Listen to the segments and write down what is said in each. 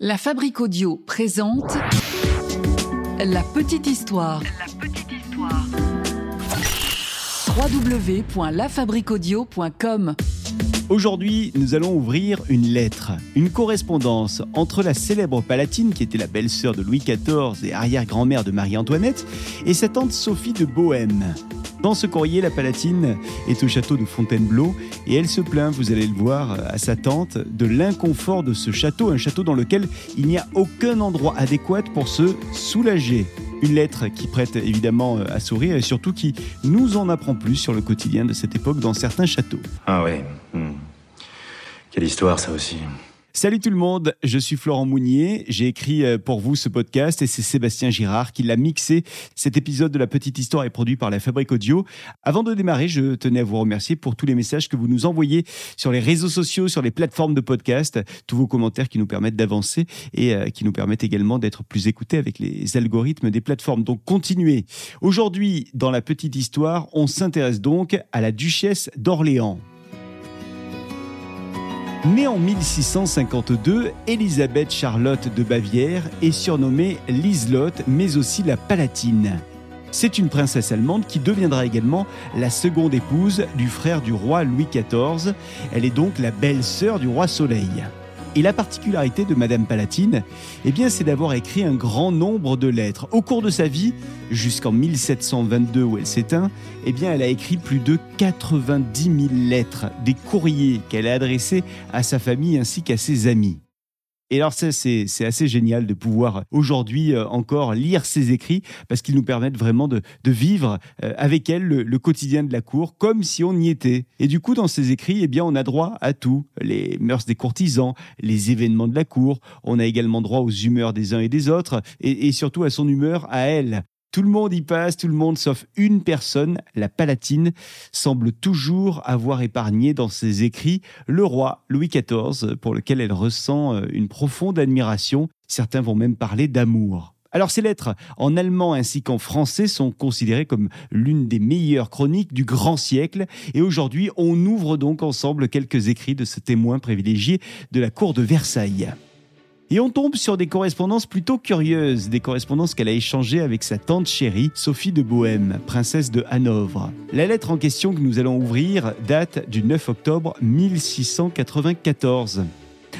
La Fabrique Audio présente La Petite Histoire. La Petite Histoire. www.lafabriqueaudio.com Aujourd'hui, nous allons ouvrir une lettre, une correspondance entre la célèbre Palatine, qui était la belle-sœur de Louis XIV et arrière-grand-mère de Marie-Antoinette, et sa tante Sophie de Bohême. Dans ce courrier, la Palatine est au château de Fontainebleau et elle se plaint, vous allez le voir, à sa tante, de l'inconfort de ce château, un château dans lequel il n'y a aucun endroit adéquat pour se soulager. Une lettre qui prête évidemment à sourire et surtout qui nous en apprend plus sur le quotidien de cette époque dans certains châteaux. Ah ouais. hmm. Quelle histoire ça aussi. Salut tout le monde, je suis Florent Mounier, j'ai écrit euh, pour vous ce podcast et c'est Sébastien Girard qui l'a mixé. Cet épisode de La Petite Histoire est produit par la Fabrique Audio. Avant de démarrer, je tenais à vous remercier pour tous les messages que vous nous envoyez sur les réseaux sociaux, sur les plateformes de podcast, tous vos commentaires qui nous permettent d'avancer et euh, qui nous permettent également d'être plus écoutés avec les algorithmes des plateformes. Donc continuez. Aujourd'hui, dans La Petite Histoire, on s'intéresse donc à la duchesse d'Orléans. Née en 1652, Élisabeth Charlotte de Bavière est surnommée Liselotte, mais aussi la Palatine. C'est une princesse allemande qui deviendra également la seconde épouse du frère du roi Louis XIV. Elle est donc la belle-sœur du roi Soleil. Et la particularité de Madame Palatine, eh bien, c'est d'avoir écrit un grand nombre de lettres. Au cours de sa vie, jusqu'en 1722 où elle s'éteint, eh bien, elle a écrit plus de 90 000 lettres, des courriers qu'elle a adressés à sa famille ainsi qu'à ses amis. Et alors c'est assez génial de pouvoir aujourd'hui euh, encore lire ses écrits parce qu'ils nous permettent vraiment de, de vivre euh, avec elle le, quotidien de la cour comme si on y était. Et du coup, dans ces écrits, eh bien, on a droit à tout. Les mœurs des courtisans, les événements de la cour. On a également droit aux humeurs des uns et des autres et surtout à son humeur à elle. Tout le monde y passe, tout le monde sauf une personne, la Palatine, semble toujours avoir épargné dans ses écrits le roi Louis XIV, pour lequel elle ressent euh, une profonde admiration. Certains vont même parler d'amour. Alors ces lettres, en allemand ainsi qu'en français, sont considérées comme l'une des meilleures chroniques du grand siècle. Et aujourd'hui, on ouvre donc ensemble quelques écrits de ce témoin privilégié de la cour de Versailles. Et on tombe sur des correspondances plutôt curieuses, des correspondances qu'elle a échangées avec sa tante chérie, Sophie de Bohême, princesse de Hanovre. La lettre en question que nous allons ouvrir date du 9 octobre 1694.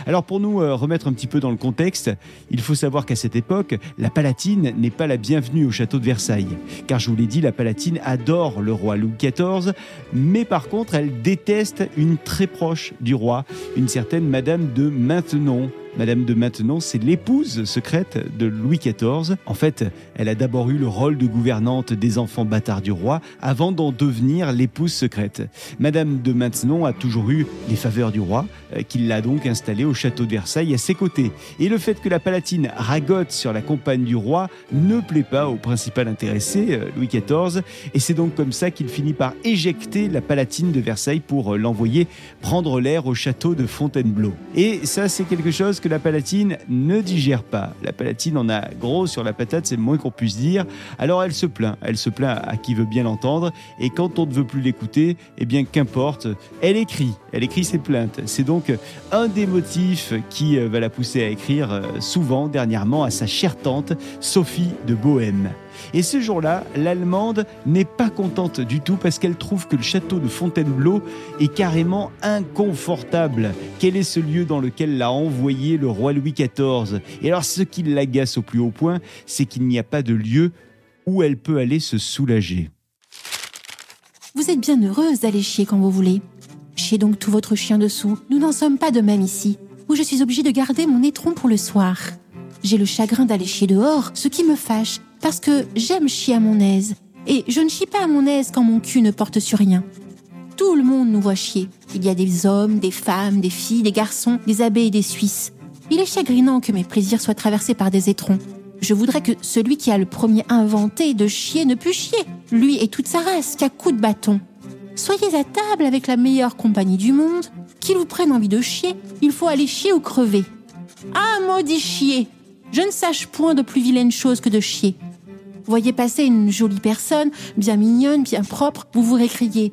Alors pour nous euh, remettre un petit peu dans le contexte, il faut savoir qu'à cette époque, la Palatine n'est pas la bienvenue au château de Versailles. Car je vous l'ai dit, la Palatine adore le roi Louis XIV, mais par contre elle déteste une très proche du roi, une certaine Madame de Maintenon. Madame de Maintenon, c'est l'épouse secrète de Louis XIV. En fait, elle a d'abord eu le rôle de gouvernante des enfants bâtards du roi avant d'en devenir l'épouse secrète. Madame de Maintenon a toujours eu les faveurs du roi, euh, qui l'a donc installée au château de Versailles à ses côtés. Et le fait que la Palatine ragote sur la compagne du roi ne plaît pas au principal intéressé, euh, Louis XIV, et c'est donc comme ça qu'il finit par éjecter la Palatine de Versailles pour euh, l'envoyer prendre l'air au château de Fontainebleau. Et ça, c'est quelque chose la Palatine ne digère pas. La Palatine en a gros sur la patate, c'est le moins qu'on puisse dire. Alors elle se plaint, elle se plaint à qui veut bien l'entendre, et quand on ne veut plus l'écouter, eh bien qu'importe, elle écrit, elle écrit ses plaintes. C'est donc un des motifs qui euh, va la pousser à écrire euh, souvent, dernièrement, à sa chère tante, Sophie de Bohême. Et ce jour-là, l'Allemande n'est pas contente du tout parce qu'elle trouve que le château de Fontainebleau est carrément inconfortable. Quel est ce lieu dans lequel l'a envoyé le roi Louis XIV Et alors ce qui l'agace au plus haut point, c'est qu'il n'y a pas de lieu où elle peut aller se soulager. Vous êtes bien heureuse d'aller chier quand vous voulez. Chiez donc tout votre chien dessous. Nous n'en sommes pas de même ici, où je suis obligée de garder mon étron pour le soir. J'ai le chagrin d'aller chier dehors, ce qui me fâche, parce que j'aime chier à mon aise. Et je ne chie pas à mon aise quand mon cul ne porte sur rien. Tout le monde nous voit chier. Il y a des hommes, des femmes, des filles, des garçons, des abbés et des Suisses. Il est chagrinant que mes plaisirs soient traversés par des étrons. Je voudrais que celui qui a le premier inventé de chier ne puisse chier. Lui et toute sa race, qu'à coups de bâton. Soyez à table avec la meilleure compagnie du monde. Qu'il vous prenne envie de chier, il faut aller chier ou crever. Ah, maudit chier Je ne sache point de plus vilaine chose que de chier. Voyez passer une jolie personne, bien mignonne, bien propre, vous vous récriez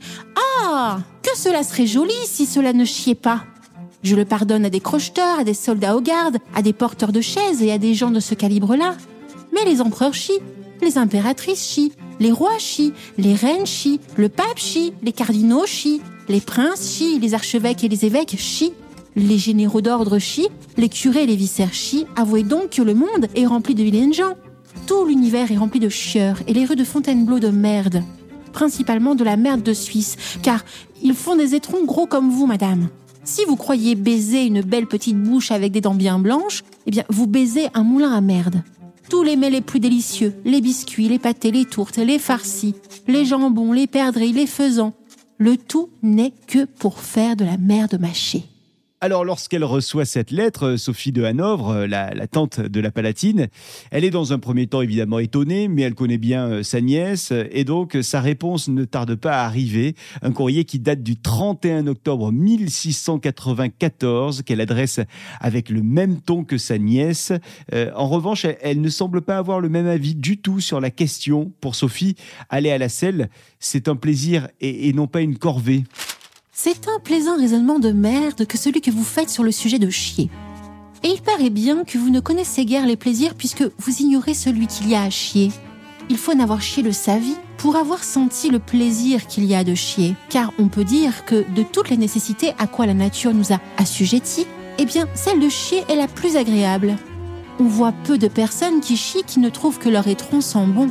Ah Que cela serait joli si cela ne chiait pas Je le pardonne à des crocheteurs, à des soldats aux gardes, à des porteurs de chaises et à des gens de ce calibre-là. Mais les empereurs chient, les impératrices chient, les rois chient, les reines chient, le pape chie, les cardinaux chient, les princes chient, les archevêques et les évêques chient. Les généraux d'ordre chient, les curés et les vicaires chient. Avouez donc que le monde est rempli de vilaines gens. Tout l'univers est rempli de chieurs et les rues de Fontainebleau de merde. Principalement de la merde de Suisse, car ils font des étrons gros comme vous, madame. Si vous croyez baiser une belle petite bouche avec des dents bien blanches, eh bien, vous baisez un moulin à merde. Tous les mets les plus délicieux, les biscuits, les pâtés, les tourtes, les farcis, les jambons, les perdrix, les faisans, le tout n'est que pour faire de la merde mâchée. Alors, lorsqu'elle reçoit cette lettre, euh, Sophie de Hanovre, euh, la, tante de la Palatine, elle est dans un premier temps évidemment étonnée, mais elle connaît bien euh, sa nièce, et donc sa réponse ne tarde pas à arriver. Un courrier qui date du 31 octobre 1694, qu'elle adresse avec le même ton que sa nièce. en revanche, elle, ne semble pas avoir le même avis du tout sur la question. Pour Sophie, aller à la selle, c'est un plaisir et non pas une corvée. C'est un plaisant raisonnement de merde que celui que vous faites sur le sujet de chier. Et il paraît bien que vous ne connaissez guère les plaisirs puisque vous ignorez celui qu'il y a à chier. Il faut n'avoir chié de sa vie pour avoir senti le plaisir qu'il y a de chier. Car on peut dire que de toutes les nécessités à quoi la nature nous a assujettis, eh bien, celle de chier est la plus agréable. On voit peu de personnes qui chient qui ne trouvent que leur étron sent bon.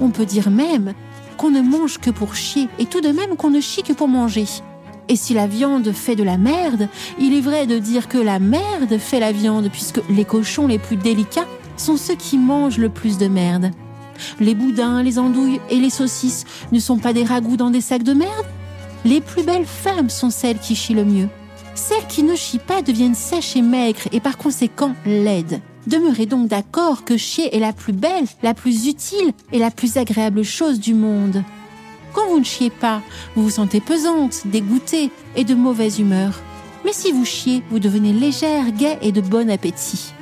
On peut dire même qu'on ne mange que pour chier et tout de même qu'on ne chie que pour manger. Et si la viande fait de la merde, il est vrai de dire que la merde fait la viande, puisque les cochons les plus délicats sont ceux qui mangent le plus de merde. Les boudins, les andouilles et les saucisses ne sont pas des ragoûts dans des sacs de merde Les plus belles femmes sont celles qui chient le mieux. Celles qui ne chient pas deviennent sèches et maigres et par conséquent laides. Demeurez donc d'accord que chier est la plus belle, la plus utile et la plus agréable chose du monde. Vous ne chiez pas, vous vous sentez pesante, dégoûtée et de mauvaise humeur. Mais si vous chiez, vous devenez légère, gaie et de bon appétit.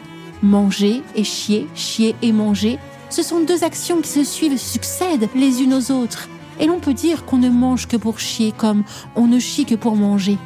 Manger et chier, chier et manger, ce sont deux actions qui se suivent, succèdent les unes aux autres. Et l'on peut dire qu'on ne mange que pour chier comme on ne chie que pour manger.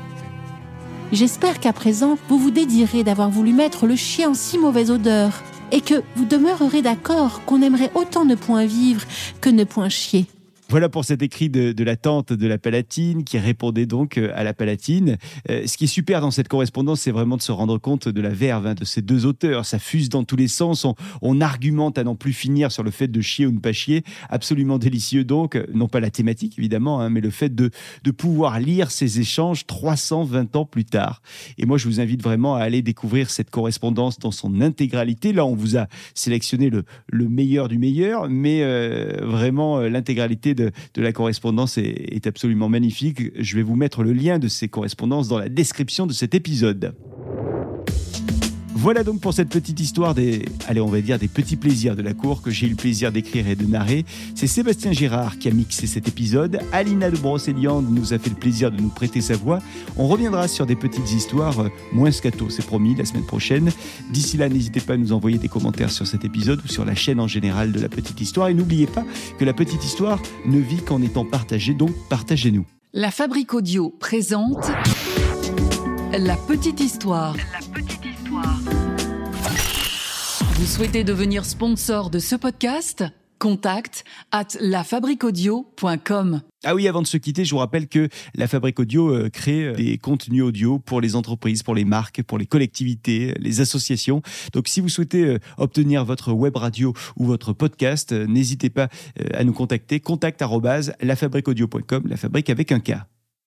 J'espère qu'à présent, vous vous dédirez d'avoir voulu mettre le chien en si mauvaise odeur et que vous demeurerez d'accord qu'on aimerait autant ne point vivre que ne point chier. Voilà pour cet écrit de, la tante de la Palatine qui répondait donc euh, à la Palatine. Euh, ce qui est super dans cette correspondance, c'est vraiment de se rendre compte de la verve hein, de ces deux auteurs. Ça fuse dans tous les sens. On, argumente à n'en plus finir sur le fait de chier ou ne pas chier. Absolument délicieux donc. Non pas la thématique évidemment, hein, mais le fait de, pouvoir lire ces échanges 320 ans plus tard. Et moi, je vous invite vraiment à aller découvrir cette correspondance dans son intégralité. Là, on vous a sélectionné le, le meilleur du meilleur, mais euh, vraiment l'intégralité de, la correspondance est absolument magnifique. Je vais vous mettre le lien de ces correspondances dans la description de cet épisode. Voilà donc pour cette petite histoire des, allez, on va dire des petits plaisirs de la cour que j'ai eu le plaisir d'écrire et de narrer. C'est Sébastien Gérard qui a mixé cet épisode. Alina de Brocéliande nous a fait le plaisir de nous prêter sa voix. On reviendra sur des petites histoires euh, moins scato, c'est promis, la semaine prochaine. D'ici là, n'hésitez pas à nous envoyer des commentaires sur cet épisode ou sur la chaîne en général de la petite histoire. Et n'oubliez pas que la petite histoire ne vit qu'en étant partagée, donc partagez-nous. La Fabrique Audio présente La petite histoire. La petite histoire. Vous souhaitez devenir sponsor de ce podcast? Contact at lafabriquaudio.com. Ah oui, avant de se quitter, je vous rappelle que la Fabrique Audio euh, crée euh, des contenus audio pour les entreprises, pour les marques, pour les collectivités, les associations. Donc si vous souhaitez euh, obtenir votre web radio ou votre podcast, n'hésitez pas à nous contacter. Contact la fabrique avec un K.